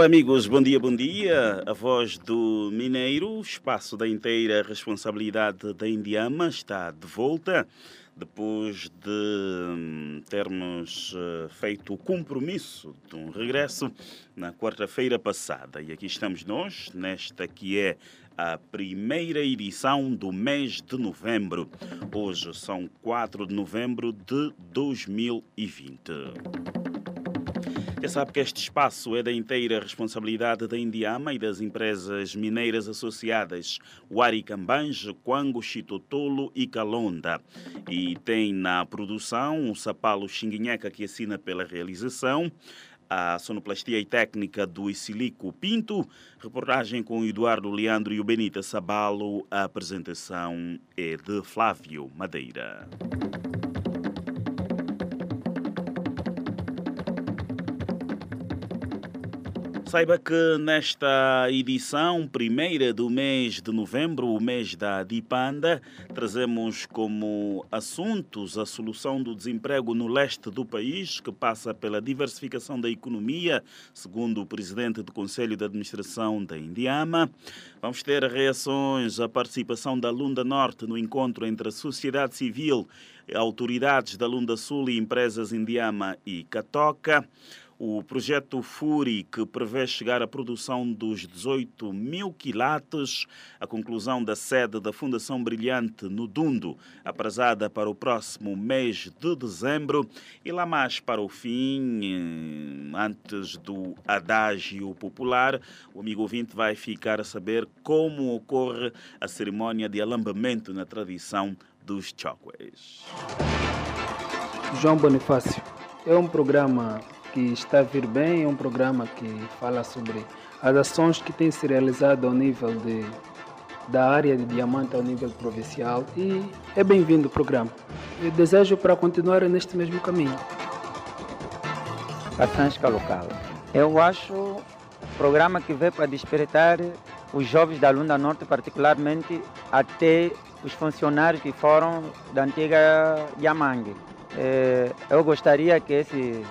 Olá amigos, bom dia, bom dia. A voz do Mineiro, espaço da inteira responsabilidade da Indiama, está de volta depois de hum, termos uh, feito o compromisso de um regresso na quarta-feira passada. E aqui estamos nós, nesta que é a primeira edição do mês de novembro. Hoje são 4 de novembro de 2020. Já sabe que este espaço é da inteira responsabilidade da Indiama e das empresas mineiras associadas Huaricambange, Quango, Chitotolo e Calonda. E tem na produção o Sapalo Xinguinheca que assina pela realização, a sonoplastia e técnica do Isilico Pinto, reportagem com Eduardo Leandro e o Benita Sabalo, a apresentação é de Flávio Madeira. Saiba que nesta edição, primeira do mês de novembro, o mês da Dipanda, trazemos como assuntos a solução do desemprego no leste do país, que passa pela diversificação da economia, segundo o presidente do Conselho de Administração da Indiama. Vamos ter reações à participação da Lunda Norte no encontro entre a sociedade civil, autoridades da Lunda Sul e empresas Indiama e Catoca. O projeto FURI, que prevê chegar à produção dos 18 mil quilates, a conclusão da sede da Fundação Brilhante no Dundo, aprazada para o próximo mês de dezembro, e lá mais para o fim, eh, antes do adágio popular, o amigo ouvinte vai ficar a saber como ocorre a cerimônia de alambamento na tradição dos Chokways. João Bonifácio, é um programa que está a vir bem, é um programa que fala sobre as ações que têm se realizado ao nível de, da área de diamante ao nível provincial e é bem-vindo o programa. Eu desejo para continuar neste mesmo caminho. Caçansca local. Eu acho um programa que veio para despertar os jovens da Lunda Norte, particularmente até os funcionários que foram da antiga Yamangue. Eu gostaria que esse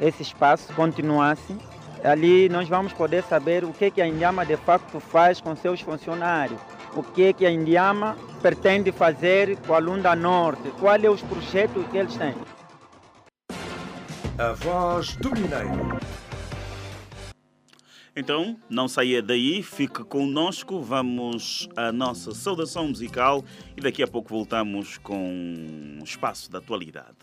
esse espaço continuasse. Ali nós vamos poder saber o que, que a Indiama de facto faz com seus funcionários, o que, que a Indiama pretende fazer com a Lunda Norte, quais são os projetos que eles têm. A voz do Mineiro. Então, não saia daí, fique conosco, vamos à nossa saudação musical e daqui a pouco voltamos com um espaço da atualidade.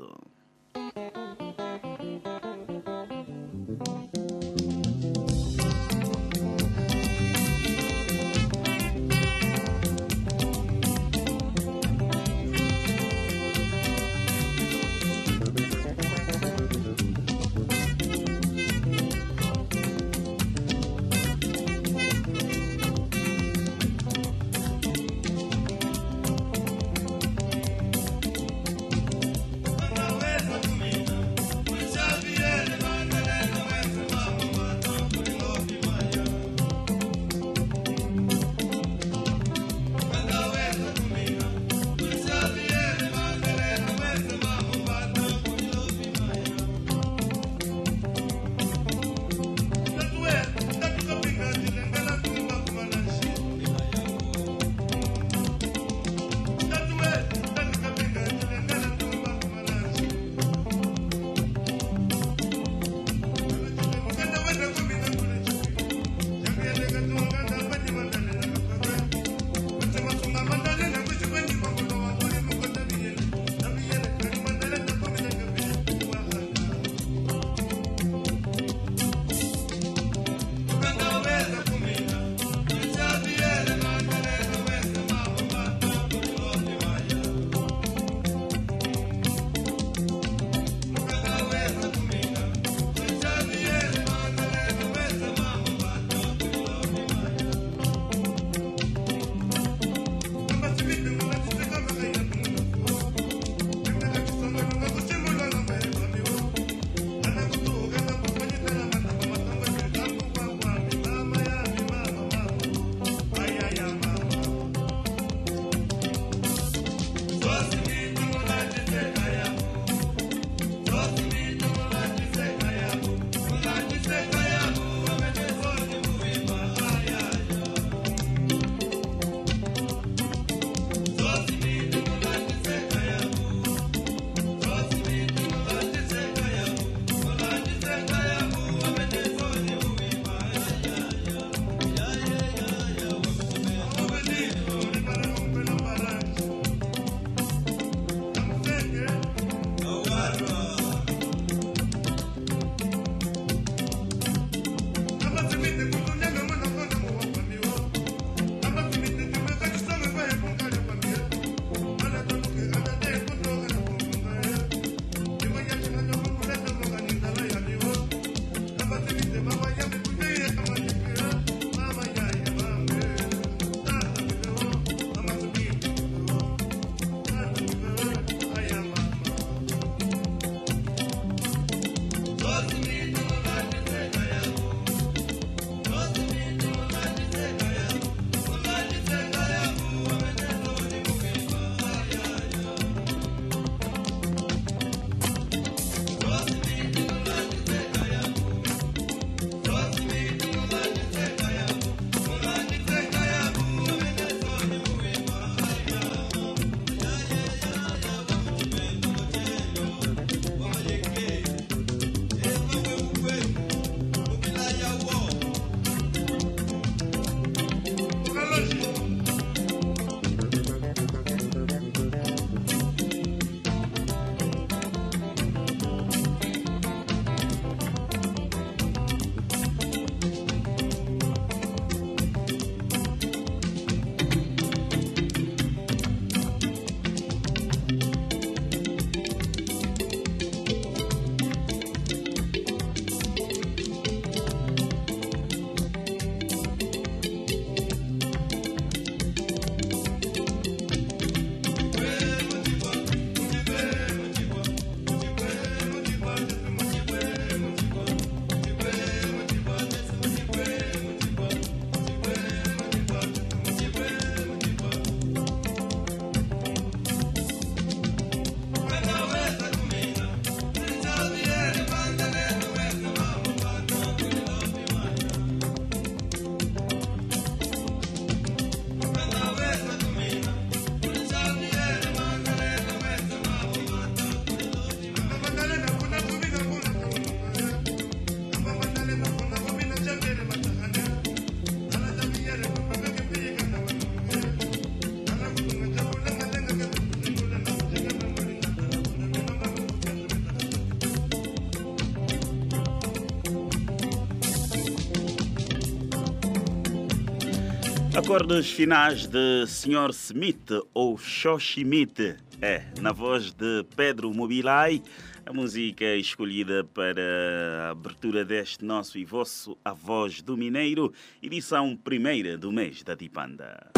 Acordos finais de Sr. Smith ou Xoximite. É, na voz de Pedro Mobilai, a música escolhida para a abertura deste nosso e vosso A Voz do Mineiro, edição primeira do mês da Dipanda.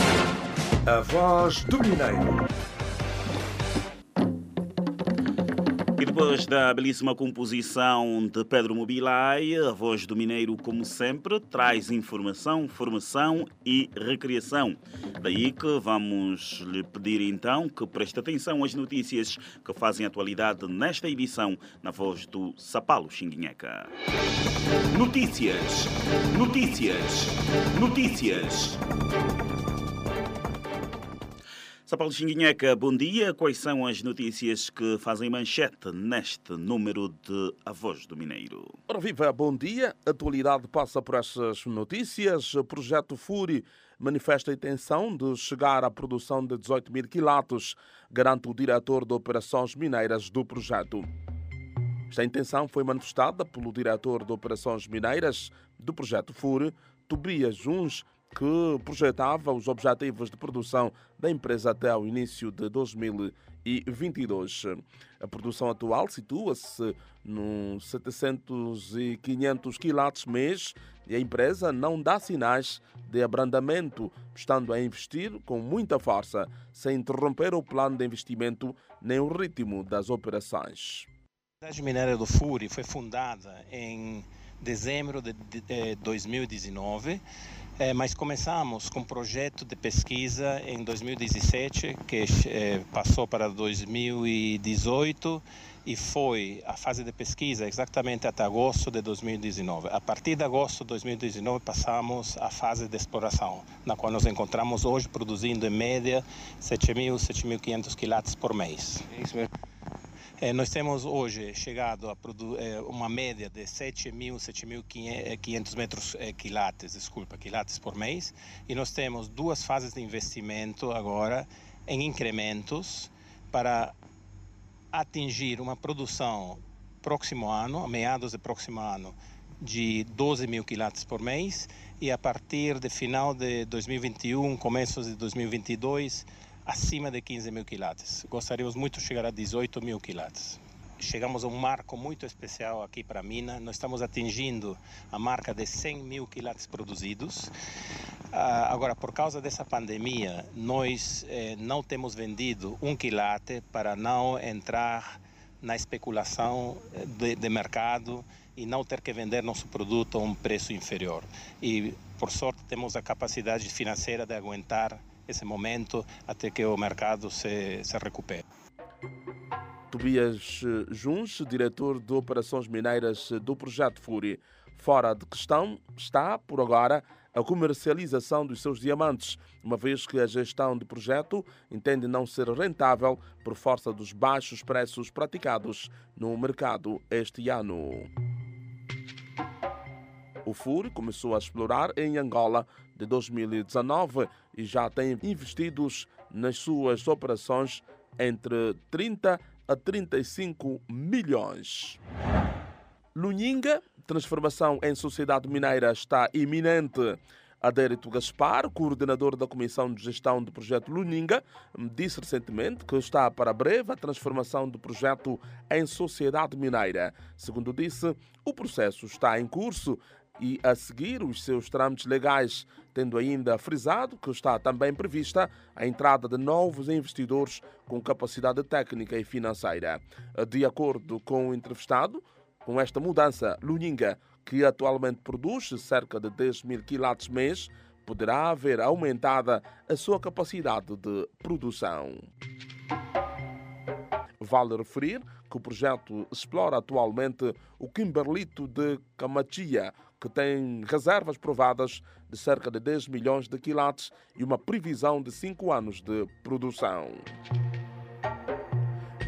A Voz do Mineiro. Depois da belíssima composição de Pedro Mobilai, a voz do Mineiro, como sempre, traz informação, formação e recreação. Daí que vamos lhe pedir então que preste atenção às notícias que fazem atualidade nesta edição na voz do Sapalo Xinguinheca. Notícias, notícias, notícias. Sapalo Xinguinheca, bom dia. Quais são as notícias que fazem manchete neste número de A Voz do Mineiro? Ora viva, bom dia. A atualidade passa por estas notícias. O projeto FURI manifesta a intenção de chegar à produção de 18 mil quilates, garante o diretor de operações mineiras do projeto. Esta intenção foi manifestada pelo diretor de operações mineiras do projeto FURI, Tobias Juns, que projetava os objetivos de produção da empresa até o início de 2022. A produção atual situa-se nos 700 e 500 quilates mês e a empresa não dá sinais de abrandamento, estando a investir com muita força, sem interromper o plano de investimento nem o ritmo das operações. A Cidade Mineira do Furi foi fundada em dezembro de 2019 é, mas começamos com um projeto de pesquisa em 2017, que é, passou para 2018 e foi a fase de pesquisa exatamente até agosto de 2019. A partir de agosto de 2019 passamos à fase de exploração, na qual nos encontramos hoje produzindo em média 7.000, 7.500 quilates por mês. É isso mesmo. É, nós temos hoje chegado a é, uma média de 7.000, 7.500 metros é, quilates, desculpa, quilates por mês, e nós temos duas fases de investimento agora em incrementos para atingir uma produção próximo ano, a meados do próximo ano, de 12 mil quilates por mês. E a partir de final de 2021, começos de 2022, acima de 15 mil quilates. Gostaríamos muito de chegar a 18 mil quilates. Chegamos a um marco muito especial aqui para a mina. Nós estamos atingindo a marca de 100 mil quilates produzidos. Ah, agora, por causa dessa pandemia, nós eh, não temos vendido um quilate para não entrar na especulação eh, de, de mercado e não ter que vender nosso produto a um preço inferior. E, por sorte, temos a capacidade financeira de aguentar esse momento até que o mercado se, se recupere. Tobias Juns, diretor de operações mineiras do projeto Furi. Fora de questão está, por agora, a comercialização dos seus diamantes, uma vez que a gestão de projeto entende não ser rentável por força dos baixos preços praticados no mercado este ano. O FUR começou a explorar em Angola de 2019 e já tem investidos nas suas operações entre 30 a 35 milhões. Luninga, transformação em sociedade mineira está iminente. Adérito Gaspar, coordenador da Comissão de Gestão do Projeto Luninga, disse recentemente que está para breve a transformação do projeto em sociedade mineira. Segundo disse, o processo está em curso e a seguir os seus trâmites legais, tendo ainda frisado que está também prevista a entrada de novos investidores com capacidade técnica e financeira. De acordo com o entrevistado, com esta mudança, Luninga, que atualmente produz cerca de 10 mil quilates mês, poderá haver aumentada a sua capacidade de produção. Vale referir que o projeto explora atualmente o Kimberlito de Camachia, que tem reservas provadas de cerca de 10 milhões de quilates e uma previsão de 5 anos de produção.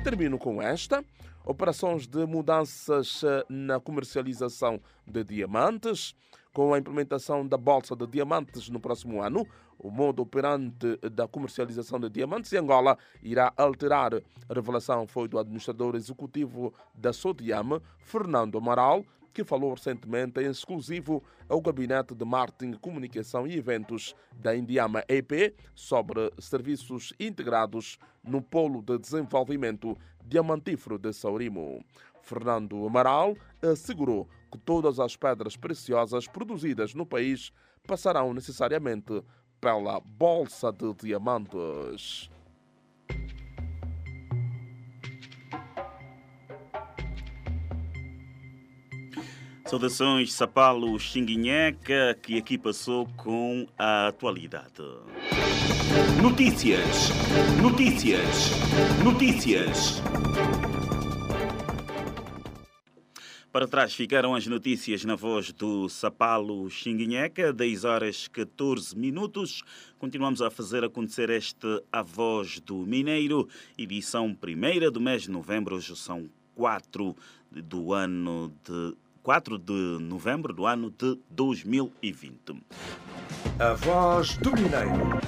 Termino com esta. Operações de mudanças eh, na comercialização de diamantes. Com a implementação da Bolsa de Diamantes no próximo ano, o modo operante da comercialização de diamantes em Angola irá alterar. A revelação foi do administrador executivo da Sodiam, Fernando Amaral, que falou recentemente em exclusivo ao Gabinete de Marketing, Comunicação e Eventos da Indiama EP sobre serviços integrados no Polo de Desenvolvimento Diamantífero de Saurimo. Fernando Amaral assegurou que todas as pedras preciosas produzidas no país passarão necessariamente pela Bolsa de Diamantes. Saudações Sapalo Xinguinheca, que aqui passou com a atualidade. Notícias, notícias, notícias. Para trás ficaram as notícias na voz do Sapalo Xinguinheca, 10 horas 14 minutos. Continuamos a fazer acontecer este A Voz do Mineiro, edição primeira do mês de novembro. Hoje são 4 do ano de 4 de novembro do ano de 2020. A Voz do Mineiro.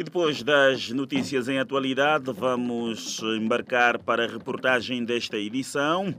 E depois das notícias em atualidade, vamos embarcar para a reportagem desta edição.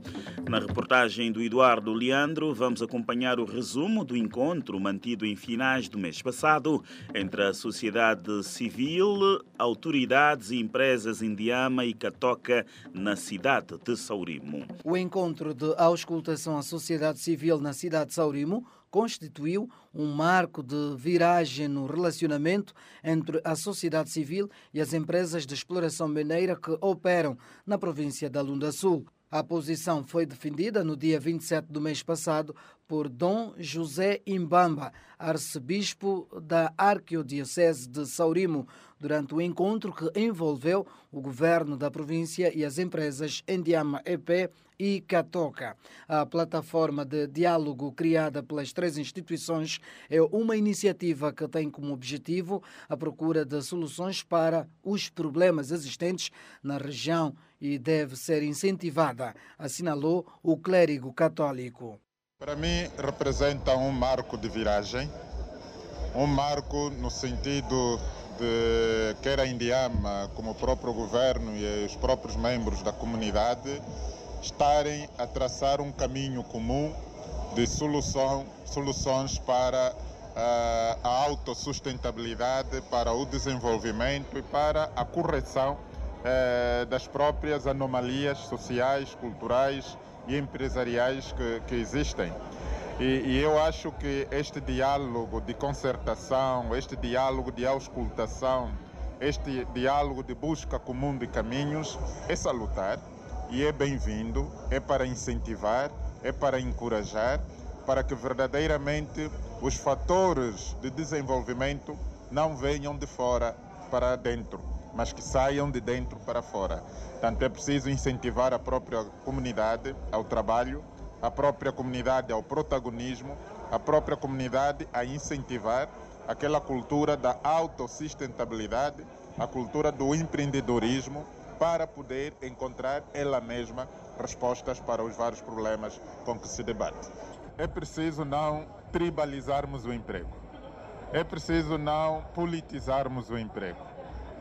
Na reportagem do Eduardo Leandro, vamos acompanhar o resumo do encontro mantido em finais do mês passado entre a sociedade civil, autoridades e empresas indiama e catoca na cidade de Saurimo. O encontro de auscultação à sociedade civil na cidade de Saurimo constituiu um marco de viragem no relacionamento entre a sociedade civil e as empresas de exploração mineira que operam na província da Lunda Sul. A posição foi defendida no dia 27 do mês passado por Dom José Imbamba, arcebispo da Arquidiocese de Saurimo, durante o encontro que envolveu o governo da província e as empresas Endiama EP e Catoca. A plataforma de diálogo criada pelas três instituições é uma iniciativa que tem como objetivo a procura de soluções para os problemas existentes na região e deve ser incentivada, assinalou o clérigo católico. Para mim, representa um marco de viragem, um marco no sentido de quer a Indiama, como o próprio governo e os próprios membros da comunidade, estarem a traçar um caminho comum de solução, soluções para uh, a autossustentabilidade, para o desenvolvimento e para a correção uh, das próprias anomalias sociais, culturais e empresariais que, que existem. E, e, eu acho que este diálogo de concertação, este diálogo de auscultação, este diálogo de busca comum de caminhos é salutar e é bem-vindo, é para incentivar, é para encorajar, para que verdadeiramente os fatores de desenvolvimento não venham de fora para dentro, mas que saiam de dentro para fora. Portanto, é preciso incentivar a própria comunidade ao trabalho, a própria comunidade ao protagonismo, a própria comunidade a incentivar aquela cultura da autossustentabilidade, a cultura do empreendedorismo, para poder encontrar ela mesma respostas para os vários problemas com que se debate. É preciso não tribalizarmos o emprego. É preciso não politizarmos o emprego.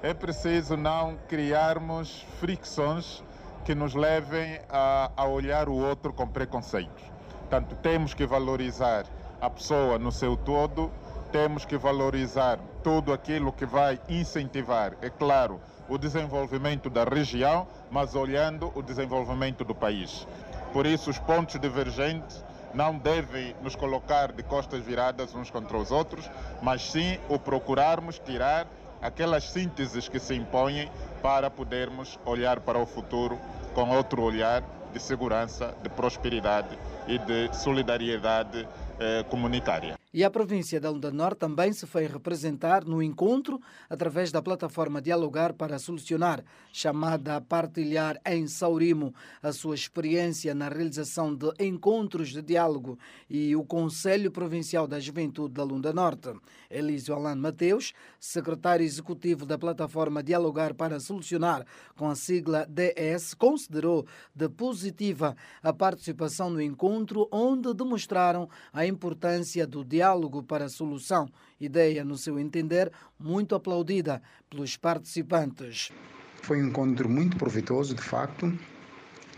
É preciso não criarmos fricções que nos levem a, a olhar o outro com preconceitos. Portanto, temos que valorizar a pessoa no seu todo, temos que valorizar tudo aquilo que vai incentivar, é claro, o desenvolvimento da região, mas olhando o desenvolvimento do país. Por isso, os pontos divergentes não devem nos colocar de costas viradas uns contra os outros, mas sim o procurarmos tirar aquelas sínteses que se impõem para podermos olhar para o futuro com outro olhar de segurança, de prosperidade e de solidariedade eh, comunitária. E a província da Lunda Norte também se foi representar no encontro através da plataforma Dialogar para Solucionar, chamada a partilhar em Saurimo a sua experiência na realização de encontros de diálogo e o Conselho Provincial da Juventude da Lunda Norte. Elísio Alan Mateus, secretário executivo da plataforma Dialogar para Solucionar, com a sigla DS, considerou de positiva a participação no encontro, onde demonstraram a importância do diálogo para a solução, ideia, no seu entender, muito aplaudida pelos participantes. Foi um encontro muito proveitoso, de facto,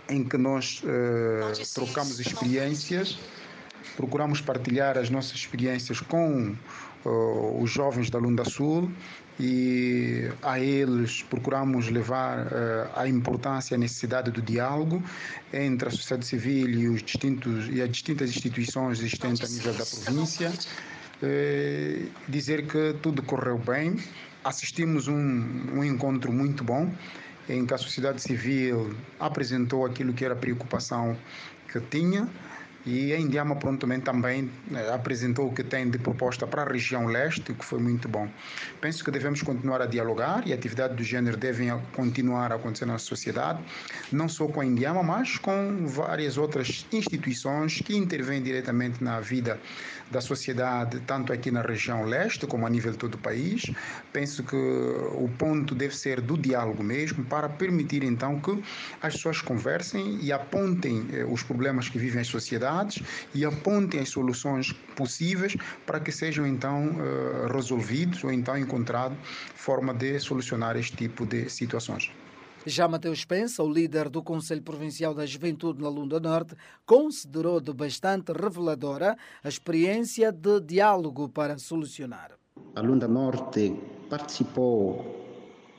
em que nós uh, trocamos experiências, procuramos partilhar as nossas experiências com uh, os jovens da Lunda Sul e a eles procuramos levar uh, a importância e a necessidade do diálogo entre a sociedade civil e, os distintos, e as distintas instituições existentes a nível da província. dizer que tudo correu bem. Assistimos um, um encontro muito bom em que a sociedade civil apresentou aquilo que era a preocupação que tinha e a Indiama prontamente também eh, apresentou o que tem de proposta para a região leste, o que foi muito bom. Penso que devemos continuar a dialogar e a atividade do género deve continuar a acontecer na sociedade, não só com a Indiama, mas com várias outras instituições que intervêm diretamente na vida da sociedade, tanto aqui na região leste como a nível de todo o país. Penso que o ponto deve ser do diálogo mesmo, para permitir então que as pessoas conversem e apontem eh, os problemas que vivem as sociedades e apontem as soluções possíveis para que sejam então eh, resolvidos ou então encontrado forma de solucionar este tipo de situações. Já Mateus Pensa, o líder do Conselho Provincial da Juventude na Lunda Norte, considerou de bastante reveladora a experiência de diálogo para solucionar. A Lunda Norte participou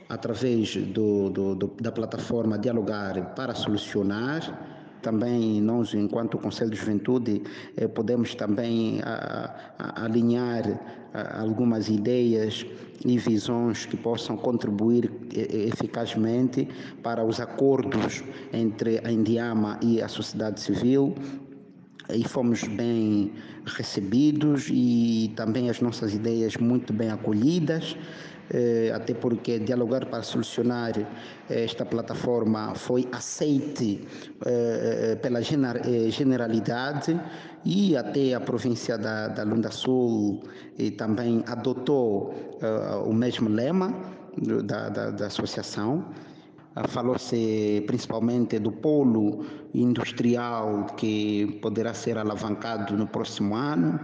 através do, do, do, da plataforma Dialogar para Solucionar também nós, enquanto Conselho de Juventude, eh, podemos também a, a, alinhar a, algumas ideias e visões que possam contribuir eh, eficazmente para os acordos entre a Indiama e a sociedade civil e fomos bem recebidos e também as nossas ideias muito bem acolhidas. Eh, até porque dialogar para solucionar eh, esta plataforma foi aceite eh, pela generalidade e até a província da, da Lunda Sul também adotou o mesmo lema da, da, da associação. Falou-se principalmente do polo industrial que poderá ser alavancado no próximo ano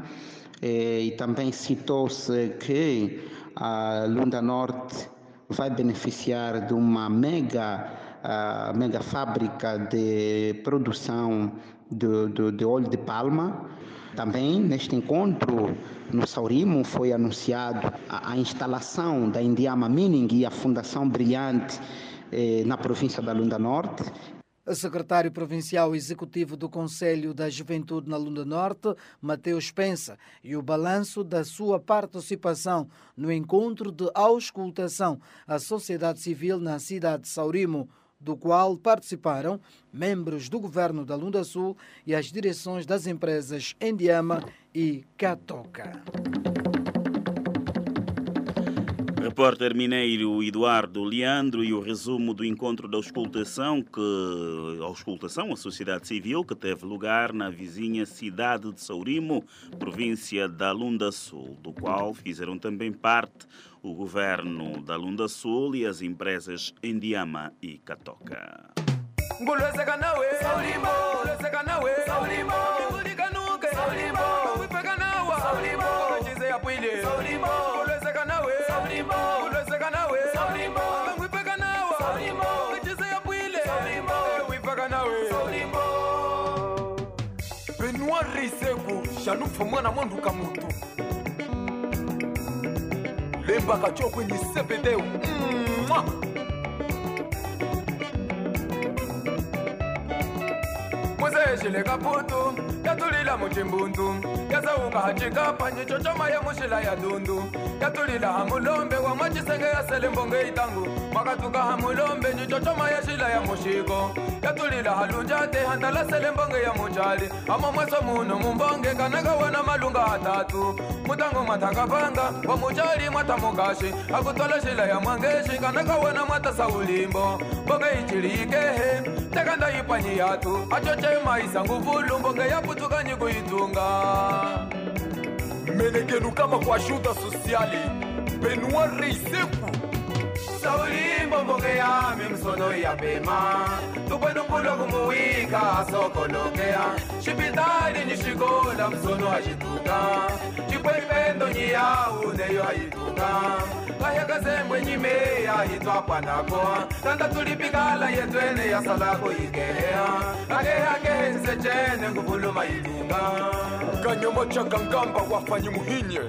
e também citou-se que a Lunda Norte vai beneficiar de uma mega, uh, mega fábrica de produção de, de, de, óleo de palma. Também neste encontro no Saurimo foi anunciado a, a instalação da Indiama Mining e a Fundação Brilhante eh, na província da Lunda Norte secretário provincial executivo do Conselho da Juventude na Lunda Norte, Mateus Pensa, e o balanço da sua participação no encontro de auscultação à sociedade civil na cidade de Saurimo, do qual participaram membros do governo da Lunda Sul e as direções das empresas Endiama e Catoca. Repórter mineiro Eduardo Leandro e o resumo do encontro da auscultação, que, auscultação, a sociedade civil, que teve lugar na vizinha cidade de Saurimo, província da Lunda Sul, do qual fizeram também parte o governo da Lunda Sul e as empresas Endiama e Catoca. riseku jalufu mwana mwanduka motu lembaka tyokweni sebedeo mwa mm -hmm. musejile kaputu yatulila muchimbundu yazaunga hacikapanye chochoma ya mushila ya dundu yatulila ha mulombe wa mwachisenge ya selimbonge itangu. Mwakatuka ha mulombe ni chochoma ya shila ya mushiko yatulila ha lunjate handala selimbonge ya muchali amo mweso muno mumbonge kanaka wana malunga atatu. Mutangu mwatakapanga wa muchali mwatamukashi akutwala shila ya mwangeshi kanaka wana mwatasa ulimbo. Bonge ichili ikehe tekanda ipanyi yatu. Achocheyo maisha nguvu lumbonge yaputuka nyikuitunga menekenu kama kwa shuta sosiali benua reiseku sauli mbongonge yami msono yapema tupwenumpula kumuwika sokolokea shipitali msono ndipo mipendo nyiyau neyo haituka kahekazembwe nyimeya hitwapwa nako tanda tulipikala yetwene yasalako yikeya akehakehe nsechene kanyomo wafanyi muhinye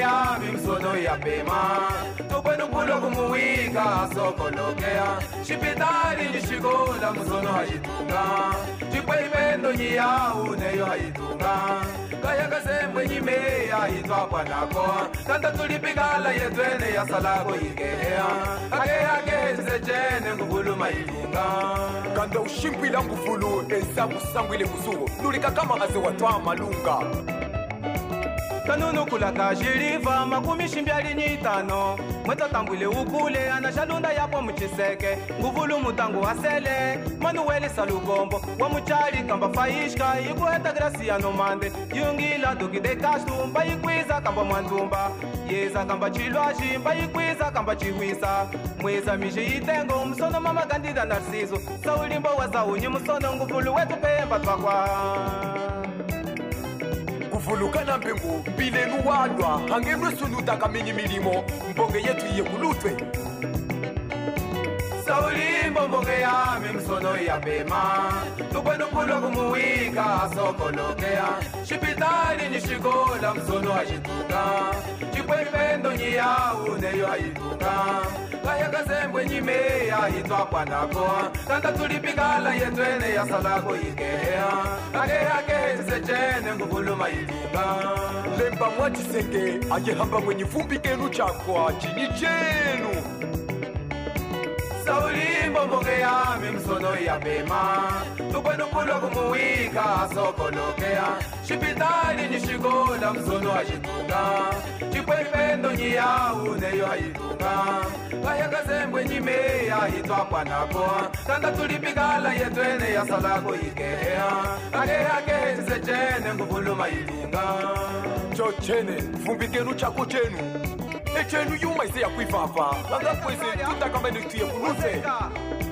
yami msono yapema kumuwika sokolokea shipitali nishikola msono ipo imeno nyiyau neyo haitunga kayakasemwe nyimeya hitwa bwanako tandatulipikala yetwene yasalako ake akeyakeze cene nguvuluma ilinga kanda ushimbwila nguvulu eza kusangwile kuzuwo nulikakama aze watwa malunga kanunu kulata xiliva makumi ximbyali ni tano mwetatangwile wukule ana xa lunda yakwa muciseke nguvulu mutangu wa sele manuwele salukombo. Wa muchali kamba fayixka yi ku heta grasia nomande. Yungila dokide kaxtu mba yi kwiza kamba mwandzumba yeza kamba xilwaxi mba yi kwiza kamba xiwisa mwiza mixi yi tengo musono mama kandida narciso sawulimbo wa zawunyi musono nguvulu wetu pemba twakwa uvuluka nampingu mpileni uwalwa angenwesuluta kaminye imilimo mbonge yethu iye kuluthwe sawulimbo mbonge yami msono iyabhema lukwenukhulwa kumuwika sokolokeya xipitali ni xikola msono wa ndipo mipendo nyiyawu neyo ayituka kaya kazembwe nyime yahitwakwa nako tanda tulipikala yetwene yasalako yikeya akehake chisechene nguvuluma yituka lemba mwa chiseke akihamba mwenye vumbi kenu chakwa chini chenu sauli mbomboke yami msono yapema tukwenukulwa kumuwika sokolokea shipitali nishikola msono ashituka ipo imendo nyiyawu neyo ayitunga kahekazembwe nyimeya itwakwa napo tanda tulipikala yetwene yasalako ikeya akehakehe tisechene nguvuluma yitunga chochene vumbikenu chako chenu. Echenu yumaise yakwivava vangakwese tindakamenetiye kuluze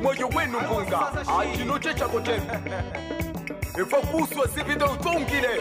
moyo wenu mbunga achino chenu. Utongile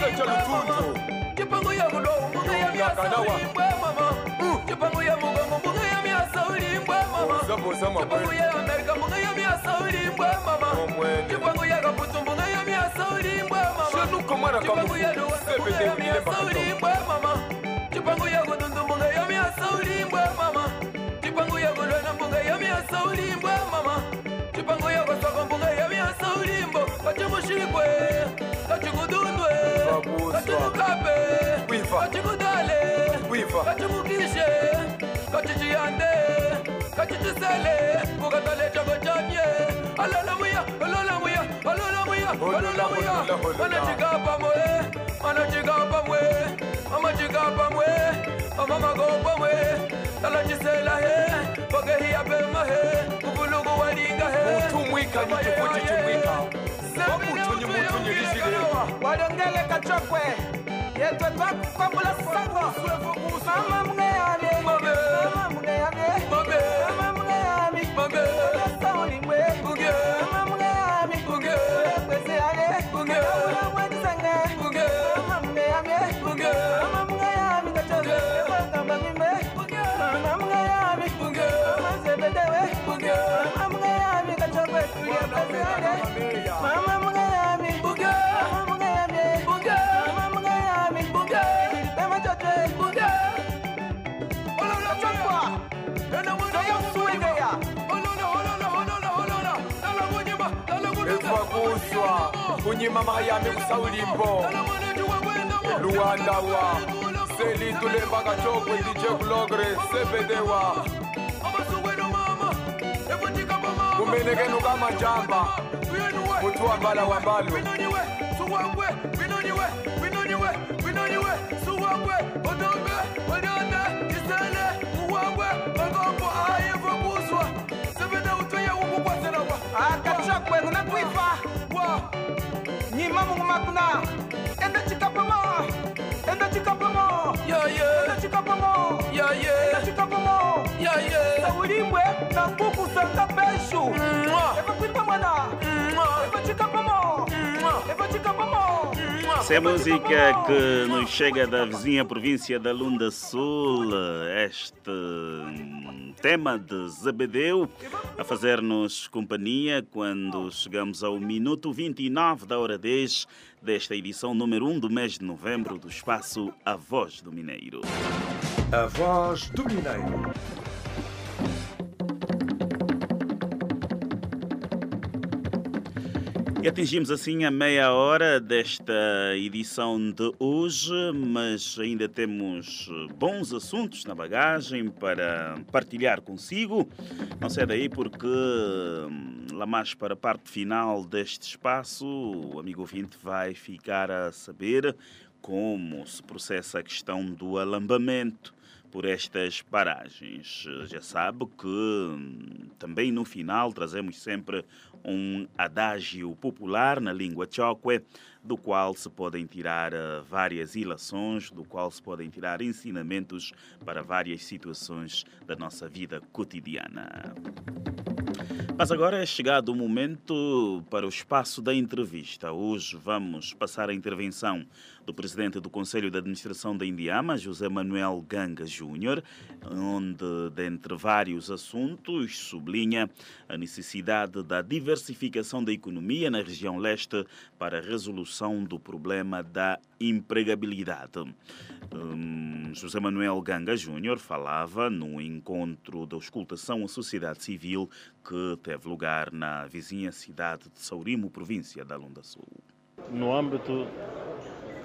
fupu cula ca lutunzo Chipango ya ya miasa ulimbwe mama. Chipango ya mugongo, mbunga ya miasa ulimbwe mama. Chipango ya Amerika, mbunga ya miasa ulimbwe mama. Chipango ya Kaputu, mbunga ya miasa ulimbwe mama. Chipango ya Luwasa, mbunga ya miasa ulimbwe mama. Chipango ya Godundu, mbunga ya miasa ulimbwe mama. Chipango ya Golwena, mbunga ya miasa ulimbwe mama. Chipango ya Kosoko, mbunga ya miasa ulimbo. Kachimushikwe, kuuzwa. Katumukape wiva, katibudale wiva, katimukishe, katijiyande, katijisele, walongele kacokwe yetwe twakwambula sango mama mungeyane mama mungeyane kunyima mahayami kusawulimbo luwandawa selitulemba kachokwe dj kulogre sebedewa kumenekenu kamanjamba kutuwambala wambalo suwangwe winoniwe winoniwe winoniwe suwangwe otombe. Essa é a música que nos chega da vizinha província da Lunda Sul. Este tema de Zabedeu a fazer-nos companhia quando chegamos ao minuto 29 da hora 10 desta edição número 1 do mês de novembro do espaço A Voz do Mineiro. A Voz do Mineiro. E atingimos assim a meia hora desta edição de hoje, mas ainda temos bons assuntos na bagagem para partilhar consigo. Não sai daí porque hum, lá mais para a parte final deste espaço, o amigo ouvinte vai ficar a saber como se processa a questão do alambamento por estas paragens. Já sabe que hum, também no final trazemos sempre um adágio popular na língua chokwe, do qual se podem tirar uh, várias ilações, do qual se podem tirar ensinamentos para várias situações da nossa vida cotidiana. Mas agora é chegado o momento para o espaço da entrevista. Hoje vamos passar a intervenção do presidente do Conselho de Administração da Indiama, José Manuel Ganga Júnior, onde, dentre vários assuntos, sublinha a necessidade da diversificação da economia na região leste para a resolução do problema da empregabilidade. Hum, José Manuel Ganga Júnior falava no encontro da auscultação à sociedade civil que teve lugar na vizinha cidade de Saurimo, província da Lunda Sul. No âmbito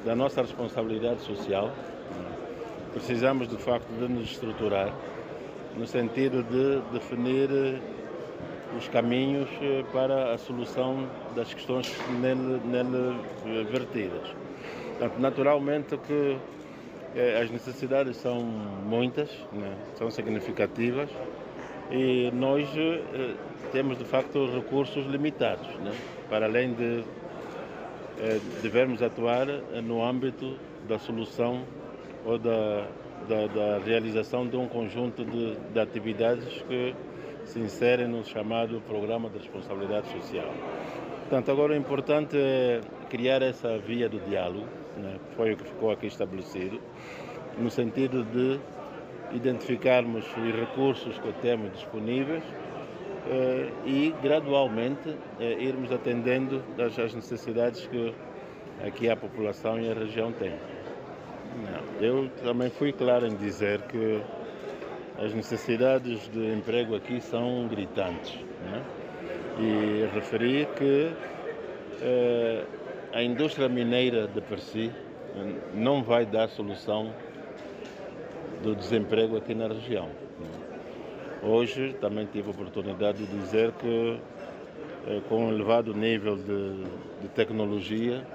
da nossa responsabilidade social, precisamos de facto de nos estruturar no sentido de definir os caminhos para a solução das questões nele, nele vertidas. Portanto, naturalmente que eh, as necessidades são muitas, né? são significativas e nós eh, temos de facto recursos limitados, né? para além de eh, devemos atuar no âmbito da solução ou da, da, da realização de um conjunto de, de, atividades que se inserem no chamado Programa de Responsabilidade Social. Portanto, agora o importante é criar essa via do diálogo, né? foi o que ficou aqui estabelecido, no sentido de identificarmos os recursos que temos disponíveis eh, e gradualmente eh, irmos atendendo às, necessidades que aqui a população e a região têm. Eu também fui claro em dizer que as necessidades de emprego aqui são gritantes. Né? E referi que eh, a indústria mineira de per si não vai dar solução do desemprego aqui na região. Hoje também tive a oportunidade de dizer que, eh, com um elevado nível de, de tecnologia,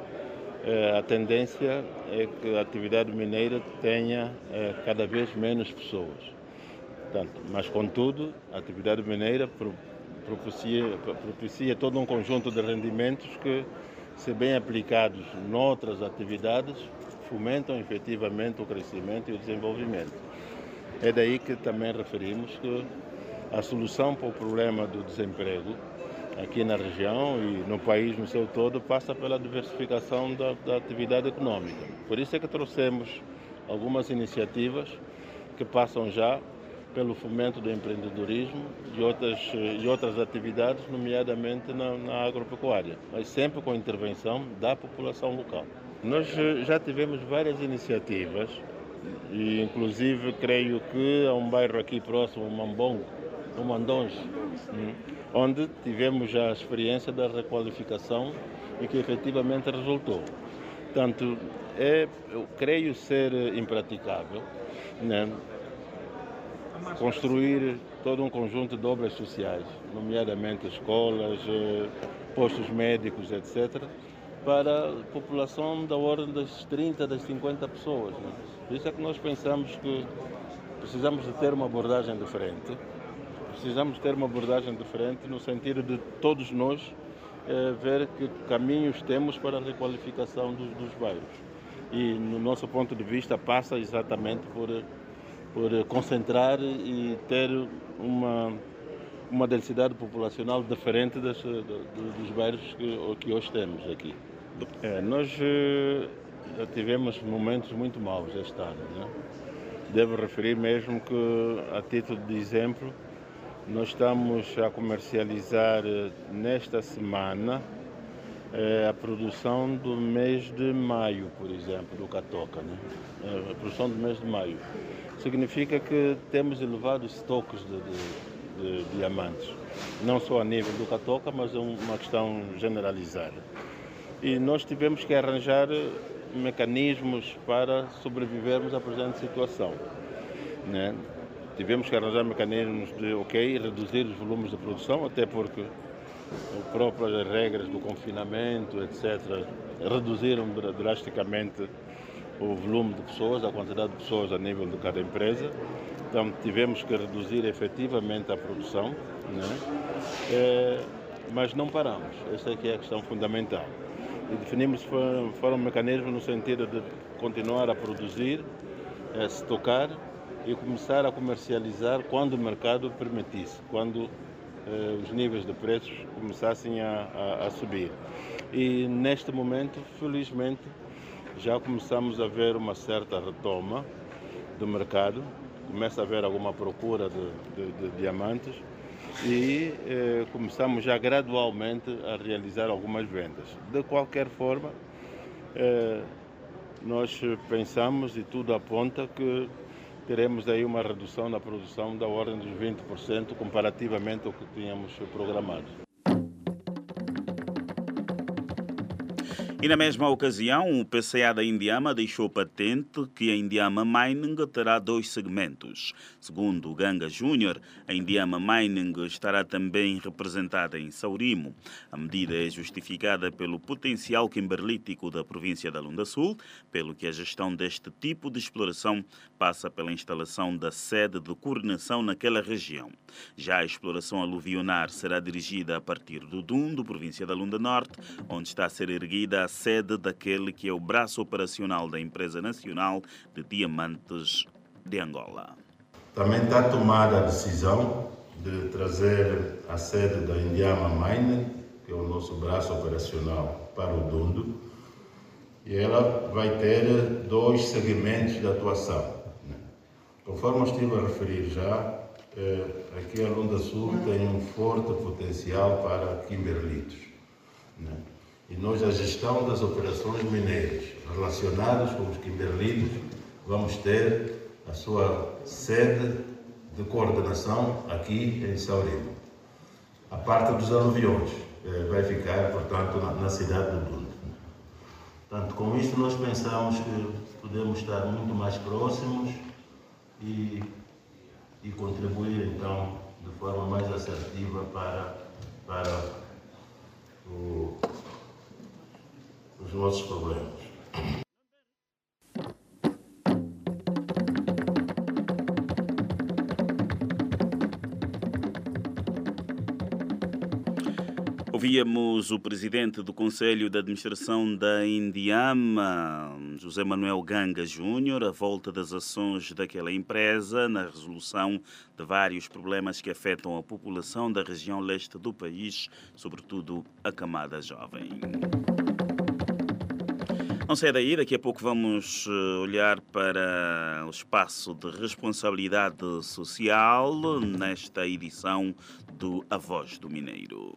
eh, a tendência é que a atividade mineira tenha eh, cada vez menos pessoas. Portanto, mas, contudo, a atividade mineira propicia, propicia todo um conjunto de rendimentos que, se bem aplicados noutras atividades, fomentam efetivamente o crescimento e o desenvolvimento. É daí que também referimos que a solução para o problema do desemprego aqui na região e no país no seu todo passa pela diversificação da, da atividade econômica. Por isso é que trouxemos algumas iniciativas que passam já pelo fomento do empreendedorismo e outras, e outras atividades, nomeadamente na, na agropecuária, mas sempre com intervenção da população local. Nós já tivemos várias iniciativas, e inclusive creio que há um bairro aqui próximo, Mambongo, no Mandonge, onde tivemos a experiência da requalificação e que efetivamente resultou. Portanto, é, eu creio ser impraticável né, construir todo um conjunto de obras sociais, nomeadamente escolas, eh, postos médicos, etc., para a população da ordem das 30, das 50 pessoas. Né? Por isso é que nós pensamos que precisamos de ter uma abordagem diferente. Precisamos ter uma abordagem diferente no sentido de todos nós eh, ver que caminhos temos para a requalificação dos, dos bairros. E, no nosso ponto de vista, passa exatamente por, por concentrar e ter uma, uma densidade populacional diferente das, dos bairros que, que hoje temos aqui. É, nós eh, tivemos momentos muito maus este ano. Né? Devo referir mesmo que, a título de exemplo, nós estamos a comercializar eh, nesta semana eh, a produção do mês de maio, por exemplo, do Catoca. Né? A produção do mês de maio. Significa que temos elevados estoques de, de, de diamantes, não só a nível do Catoca, mas é uma questão generalizada e nós tivemos que arranjar mecanismos para sobrevivermos à presente situação. Né? Tivemos que arranjar mecanismos de, ok, reduzir os volumes de produção, até porque as próprias regras do confinamento, etc., reduziram drasticamente o volume de pessoas, a quantidade de pessoas a nível de cada empresa. Então tivemos que reduzir efetivamente a produção, né? é, mas não paramos. Essa é é a questão fundamental e definimos foram, foram mecanismos no sentido de continuar a produzir, a se tocar e começar a comercializar quando o mercado permitisse, quando eh, os níveis de preços começassem a, a, a, subir. E neste momento, felizmente, já começamos a ver uma certa retoma do mercado, começa a haver alguma procura de, de, de diamantes e eh, começamos já gradualmente a realizar algumas vendas. De qualquer forma, eh, nós pensamos e tudo aponta que teremos aí uma redução na produção da ordem dos 20% comparativamente ao que tínhamos programado. E na mesma ocasião, o PCA da Indiama deixou patente que a Indiama Mining terá dois segmentos. Segundo o Ganga Júnior, a Indiama Mining estará também representada em Saurimo. A medida é justificada pelo potencial kimberlítico da província da Lunda Sul, pelo que a gestão deste tipo de exploração passa pela instalação da sede de coordenação naquela região. Já a exploração aluvionar será dirigida a partir do Dundo, província da Lunda Norte, onde está a ser erguida a sede daquele que é o braço operacional da Empresa Nacional de Diamantes de Angola. Também está tomada a decisão de trazer a sede da Indiama Mining, que é o nosso braço operacional, para o Dundo, e ela vai ter dois segmentos de atuação. Né? Conforme eu estive a referir já, eh, aqui a Lunda Sul tem um forte potencial para Kimberlitos. Né? E nós, a gestão das operações mineiras relacionadas com os Kimberlitos, vamos ter a sua sede de coordenação aqui em Saurimo. A parte dos aluviões eh, vai ficar, portanto, na, na cidade do Dundo. Portanto, com isso nós pensamos que podemos estar muito mais próximos e, e contribuir, então, de forma mais assertiva para, para o os nossos problemas. Ouvíamos o presidente do Conselho de Administração da Indiama, José Manuel Ganga Júnior, a volta das ações daquela empresa na resolução de vários problemas que afetam a população da região leste do país, sobretudo a camada jovem. Não sai daí, daqui a pouco vamos eh, olhar para o espaço de responsabilidade social nesta edição do A Voz do Mineiro.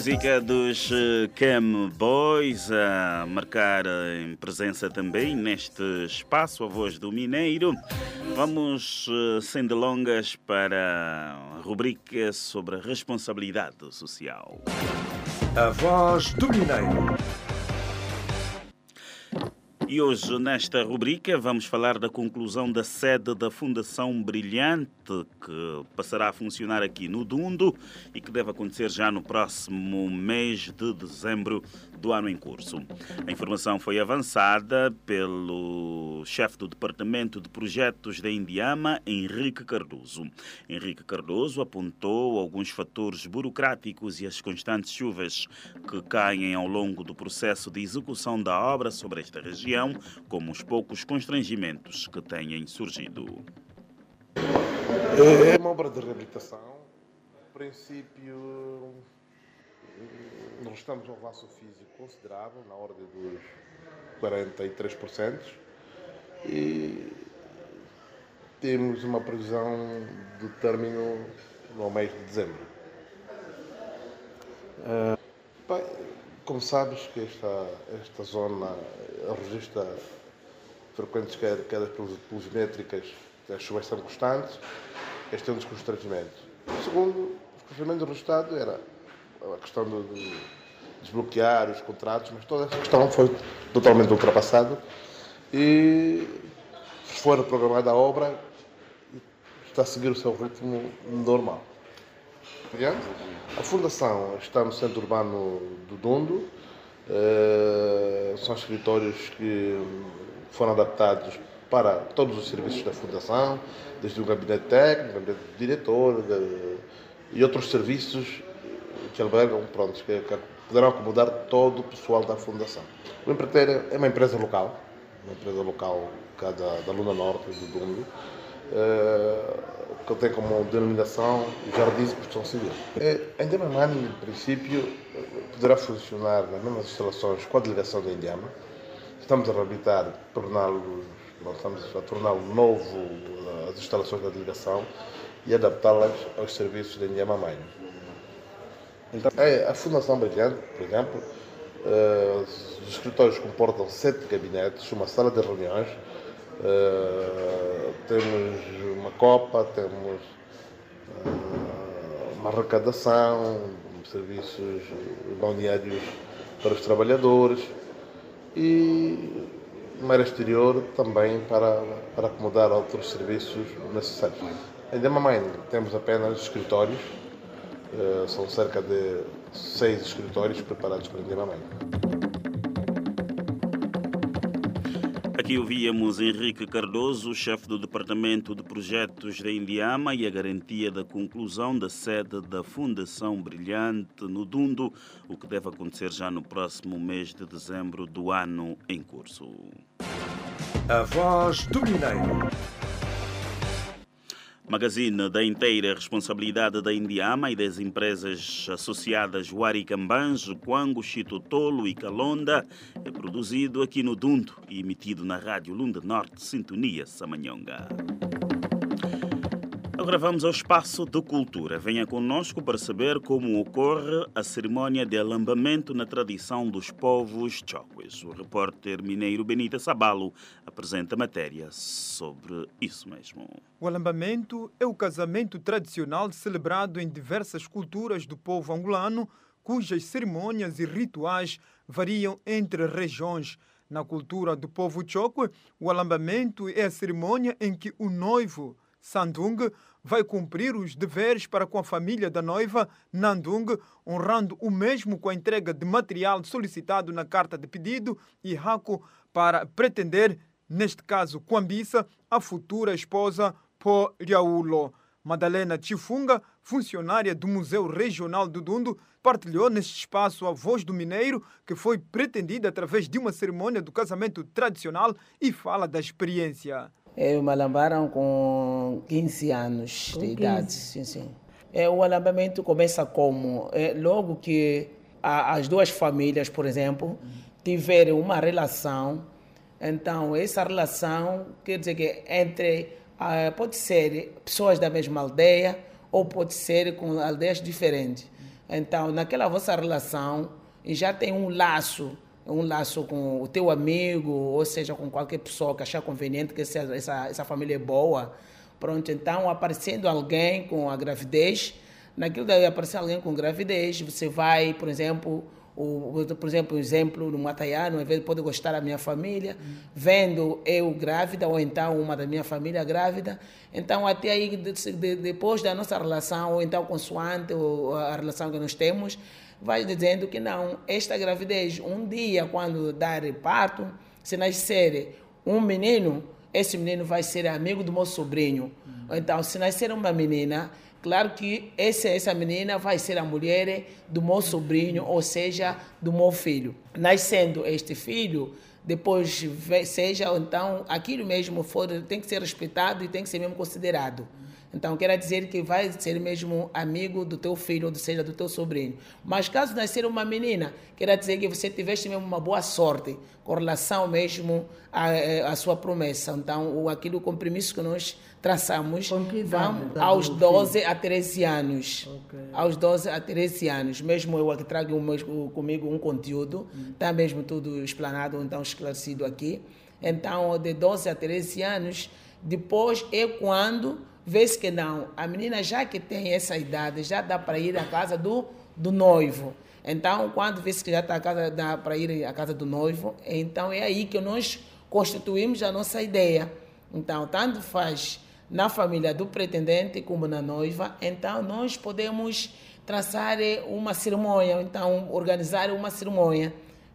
Música dos eh, Cam Boys a marcar em presença também neste espaço, a voz do Mineiro. Vamos, eh, sem delongas, para a rubrica sobre a responsabilidade social. A voz do Mineiro. E hoje, nesta rubrica, vamos falar da conclusão da sede da Fundação Brilhante, que passará a funcionar aqui no Dundo e que deve acontecer já no próximo mês de dezembro do ano em curso. A informação foi avançada pelo chefe do Departamento de Projetos da Indiama, Henrique Cardoso. Henrique Cardoso apontou alguns fatores burocráticos e as constantes chuvas que caem ao longo do processo de execução da obra sobre esta região, como os poucos constrangimentos que têm surgido. É uma obra de reabilitação. No princípio, nós estamos um avanço físico considerável, na ordem dos 43%, e temos uma previsão de término no mês de dezembro. Uh, bem, como sabes que esta, esta zona registra frequentes quedas pluviométricas, as chuvas são constantes, este é um dos constrangimentos. O segundo, constrangimento do Estado era a questão de desbloquear os contratos, mas toda essa questão foi totalmente ultrapassada e foi programada a obra está a seguir o seu ritmo normal. A Fundação está no centro urbano do Dundo, Uh, são escritórios que foram adaptados para todos os serviços da Fundação, desde o gabinete técnico, o gabinete diretor e outros serviços que albergam, pronto, que, que poderão acomodar todo o pessoal da Fundação. O empreiteiro é uma empresa local, uma empresa local cá da, da Luna Norte, do Dundo, que tem como denominação Jardins de Construção Civil. É, a Indiama Mining, em princípio, poderá funcionar nas mesmas instalações com a delegação da Indiama. Estamos a reabilitar, torná-lo, estamos a torná-lo novo as instalações da delegação e adaptá-las aos serviços da Indiama Mining. Então, é, a Fundação Brilhante, por exemplo, uh, os escritórios comportam sete gabinetes, uma sala de reuniões, uh, temos uma copa, temos uh, uma arrecadação, serviços balneários para os trabalhadores e área exterior também para, para acomodar outros serviços necessários. Em Demamin temos apenas escritórios, uh, são cerca de seis escritórios preparados para Demamin. Aqui ouvíamos Henrique Cardoso, chefe do Departamento de Projetos da Indiama e a garantia da conclusão da sede da Fundação Brilhante no Dundo, o que deve acontecer já no próximo mês de dezembro do ano em curso. A voz do Mineiro. Magazine da inteira responsabilidade da Indiama e das empresas associadas Huaricambanjo, Quango, Chitotolo e Calonda é produzido aqui no Dundo e emitido na Rádio Lunda Norte, Sintonia Samanhonga. Agora vamos ao espaço de cultura. Venha conosco para saber como ocorre a cerimônia de alambamento na tradição dos povos choques. O repórter mineiro Benita Sabalo apresenta matéria sobre isso mesmo. O alambamento é o casamento tradicional celebrado em diversas culturas do povo angolano, cujas cerimônias e rituais variam entre regiões. Na cultura do povo choque, o alambamento é a cerimônia em que o noivo, Sandung, vai cumprir os deveres para com a família da noiva, Nandung, honrando o mesmo com a entrega de material solicitado na carta de pedido e Haku para pretender, neste caso Quambissa, a futura esposa Po Riaulo. Madalena Chifunga, funcionária do Museu Regional do Dundo, partilhou neste espaço a voz do mineiro, que foi pretendida através de uma cerimônia do casamento tradicional e fala da experiência. Eu me alambaram com 15 anos com de 15. idade. Sim, sim. É, o alambamento começa como? É, logo que a, as duas famílias, por exemplo, tiverem uma relação, então essa relação quer dizer que entre pode ser pessoas da mesma aldeia ou pode ser com aldeias diferentes. Então, naquela vossa relação, já tem um laço um laço com o teu amigo, ou seja, com qualquer pessoa que achar conveniente que essa, essa, essa família é boa. Pronto, então aparecendo alguém com a gravidez, naquilo que aparecer alguém com gravidez, você vai, por exemplo, o, por exemplo, o exemplo no Mataiano, às vezes pode gostar da minha família, vendo eu grávida ou então uma da minha família grávida. Então, até aí, de, de, depois da nossa relação, ou então consoante a relação que nós temos, vai dizendo que não, esta gravidez, um dia, quando dar parto, se nascer um menino, esse menino vai ser amigo do meu sobrinho. Uhum. Então, se nascer uma menina, claro que essa, essa menina vai ser a mulher do meu sobrinho, ou seja, do meu filho. Nascendo este filho, depois seja, então, aquilo mesmo for, tem que ser respeitado e tem que ser mesmo considerado. Então, quer dizer que vai ser mesmo amigo do teu filho, ou seja, do teu sobrinho. Mas caso nascer uma menina, quer dizer que você tiveste mesmo uma boa sorte com relação mesmo à, eh, à sua promessa. Então, aquilo, o compromisso que nós traçamos, vamos aos 12 a 13 anos. Okay. Aos 12 a 13 anos. Mesmo eu aqui trago um, comigo um conteúdo, está mesmo tudo explanado, então esclarecido aqui. Então, de 12 a 13 anos, depois é quando vê-se que não, a menina já que tem essa idade, já dá para ir à casa do, do noivo. Então, quando vê-se que já está casa, dá para ir à casa do noivo, então é aí que nós constituímos a nossa ideia. Então, tanto faz na família do pretendente como na noiva, então nós podemos traçar uma cerimônia, então organizar uma cerimônia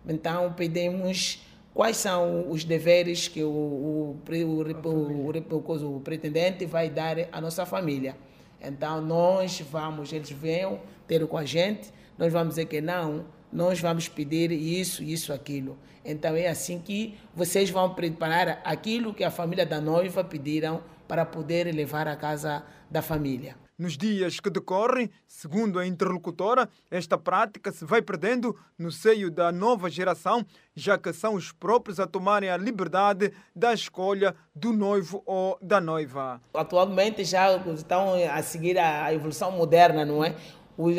Então pedimos quais são os deveres que o, o, o, o, o pretendente vai dar à nossa família. Então nós vamos, eles venham ter com a gente, nós vamos dizer que não, nós vamos pedir isso, isso, aquilo. Então é assim que vocês vão preparar aquilo que a família da noiva pediram para poder levar à casa da família. Nos dias que decorrem, segundo a interlocutora, esta prática se vai perdendo no seio da nova geração, já que são os próprios a tomarem a liberdade da escolha do noivo ou da noiva. Atualmente já estão a seguir a evolução moderna, não é?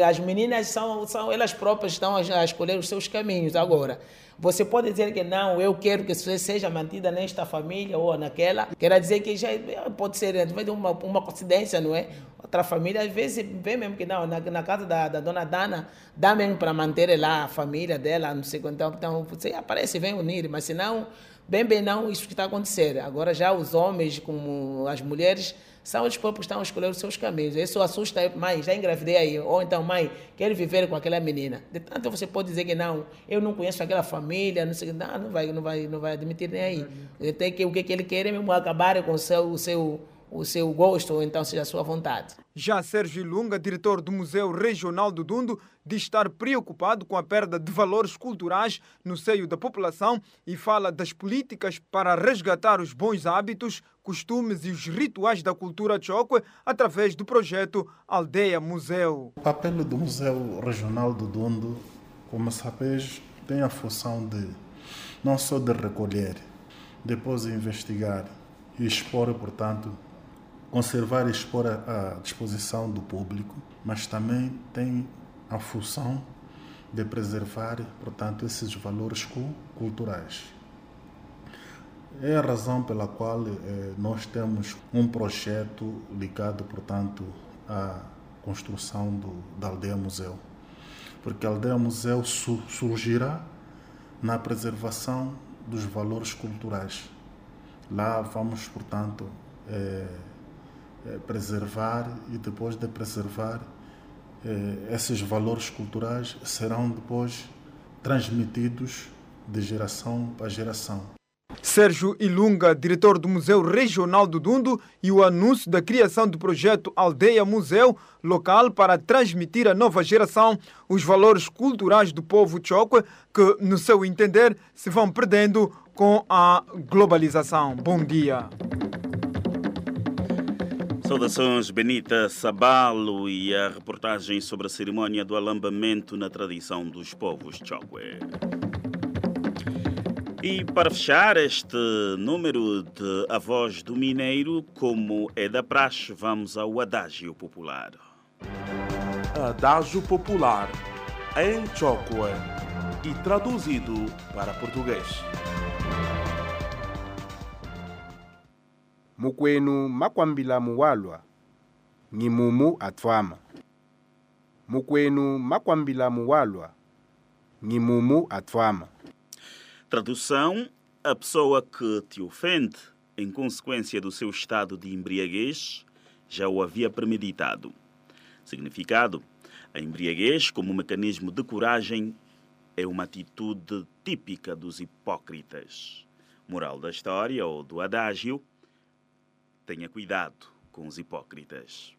As meninas são, são elas próprias estão a escolher os seus caminhos agora. Você pode dizer que não, eu quero que você seja mantida nesta família ou naquela. Quer dizer que já pode ser uma, uma coincidência, não é? Outra família, às vezes, vê mesmo que não, na, na casa da, da, dona Dana, dá mesmo para manter lá a família dela, não sei quanto. Então você aparece, vem unir, mas se não, bem, bem não, isso que está acontecendo. Agora já os homens, como as mulheres, são os próprios que estão a escolher os seus caminhos. Isso assusta, mãe, já engravidei aí. Ou então, mãe, quero viver com aquela menina. De tanto você pode dizer que não, eu não conheço aquela família, não sei, não, não vai, não vai, não vai admitir nem aí. Tem que, o que, que ele quer é mesmo acabar com o seu, o seu o seu gosto ou então seja a sua vontade. Já Sérgio Lunga, diretor do Museu Regional do Dundo, diz estar preocupado com a perda de valores culturais no seio da população e fala das políticas para resgatar os bons hábitos, costumes e os rituais da cultura choque através do projeto Aldeia Museu. O papel do Museu Regional do Dundo, como sabes, tem a função de não só de recolher, depois investigar e expor, portanto, conservar e expor à disposição do público, mas também tem a função de preservar, portanto, esses valores culturais. É a razão pela qual eh, nós temos um projeto ligado, portanto, à construção do, da Aldeia Museu. Porque a Aldeia Museu su, surgirá na preservação dos valores culturais. Lá vamos, portanto, eh, eh, preservar e depois de preservar eh, esses valores culturais serão depois transmitidos de geração para geração. Sérgio Ilunga, diretor do Museu Regional do Dundo, e o anúncio da criação do projeto Aldeia Museu, local para transmitir à nova geração os valores culturais do povo choque, que, no seu entender, se vão perdendo com a globalização. Bom dia. Saudações Benita Sabalo e a reportagem sobre a cerimônia do alambamento na tradição dos povos Chokwe. E para fechar este número de A Voz do Mineiro, como é da praxe, vamos ao Adágio Popular. Adágio Popular, em Chokwe e traduzido para português. mukwenu makwambila muwalwa ngimumu atfama mukwenu makwambila muwalwa ngimumu atfama Tradução: a pessoa que te ofende em consequência do seu estado de embriaguez já o havia premeditado. Significado: a embriaguez, como mecanismo de coragem, é uma atitude típica dos hipócritas. Moral da história ou do adágio: tenha cuidado com os hipócritas.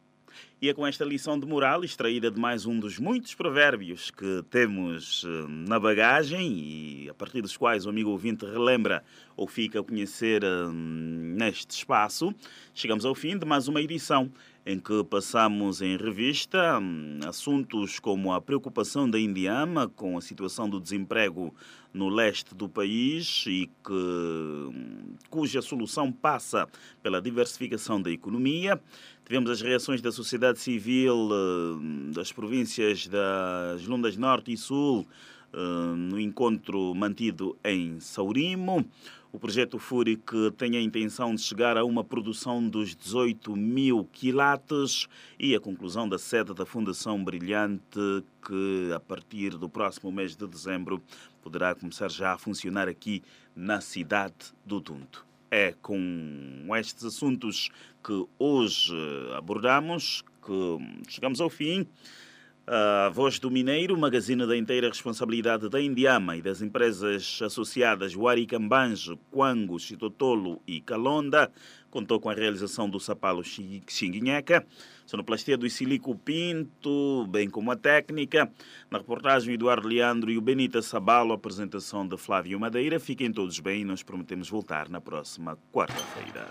E é com esta lição de moral, extraída de mais um dos muitos provérbios que temos eh, na bagagem e a partir dos quais o amigo ouvinte relembra ou fica a conhecer eh, neste espaço, chegamos ao fim de mais uma edição em que passamos em revista hum, assuntos como a preocupação da Indiama com a situação do desemprego no leste do país e que, hum, cuja solução passa pela diversificação da economia. Tivemos as reações da sociedade civil hum, das províncias das Lundas Norte e Sul no encontro mantido em Saurimo. O projeto FURI que tem a intenção de chegar a uma produção dos 18 mil quilates e a conclusão da sede da Fundação Brilhante que a partir do próximo mês de dezembro poderá começar já a funcionar aqui na cidade do Tunto. É com estes assuntos que hoje abordamos que chegamos ao fim A Voz do Mineiro, magazine da inteira responsabilidade da Indiama e das empresas associadas Huaricambanjo, Quango, Chitotolo e Calonda, contou com a realização do Sapalo Xinguinheca, sonoplastia do Isilico Pinto, bem como a técnica. Na reportagem, Eduardo Leandro e o Benita Sabalo, apresentação de Flávio Madeira. Fiquem todos bem e nós prometemos voltar na próxima quarta-feira.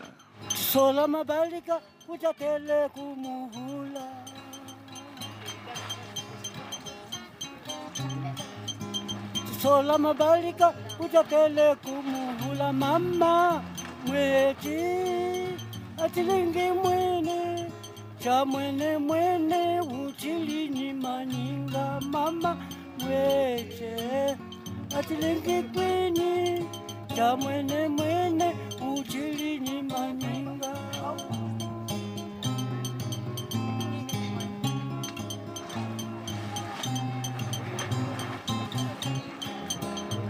Sola mabalika utakele kumuhula mama mweti atilingi mwene cha mwene mwene uchilinyi maninga mama mwete atilingi kwini cha mwene mwene uchilinyi maninga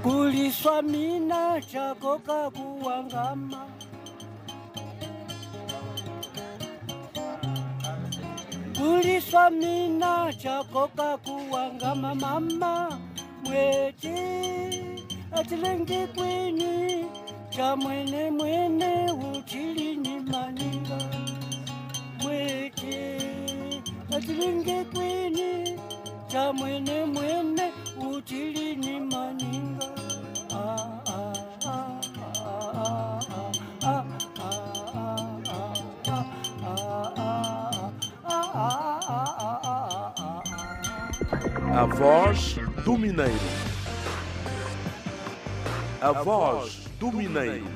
kuliswa mina chako kakuwangama. Kuliswa mina chako kakuwangama mama. Mweti atilengi kwini cha mwene mwene uchilinyi maninga. Mweti atilengi kwini cha mwene mwene uchilinyi maninga A voz do Mineiro. A voz do Mineiro.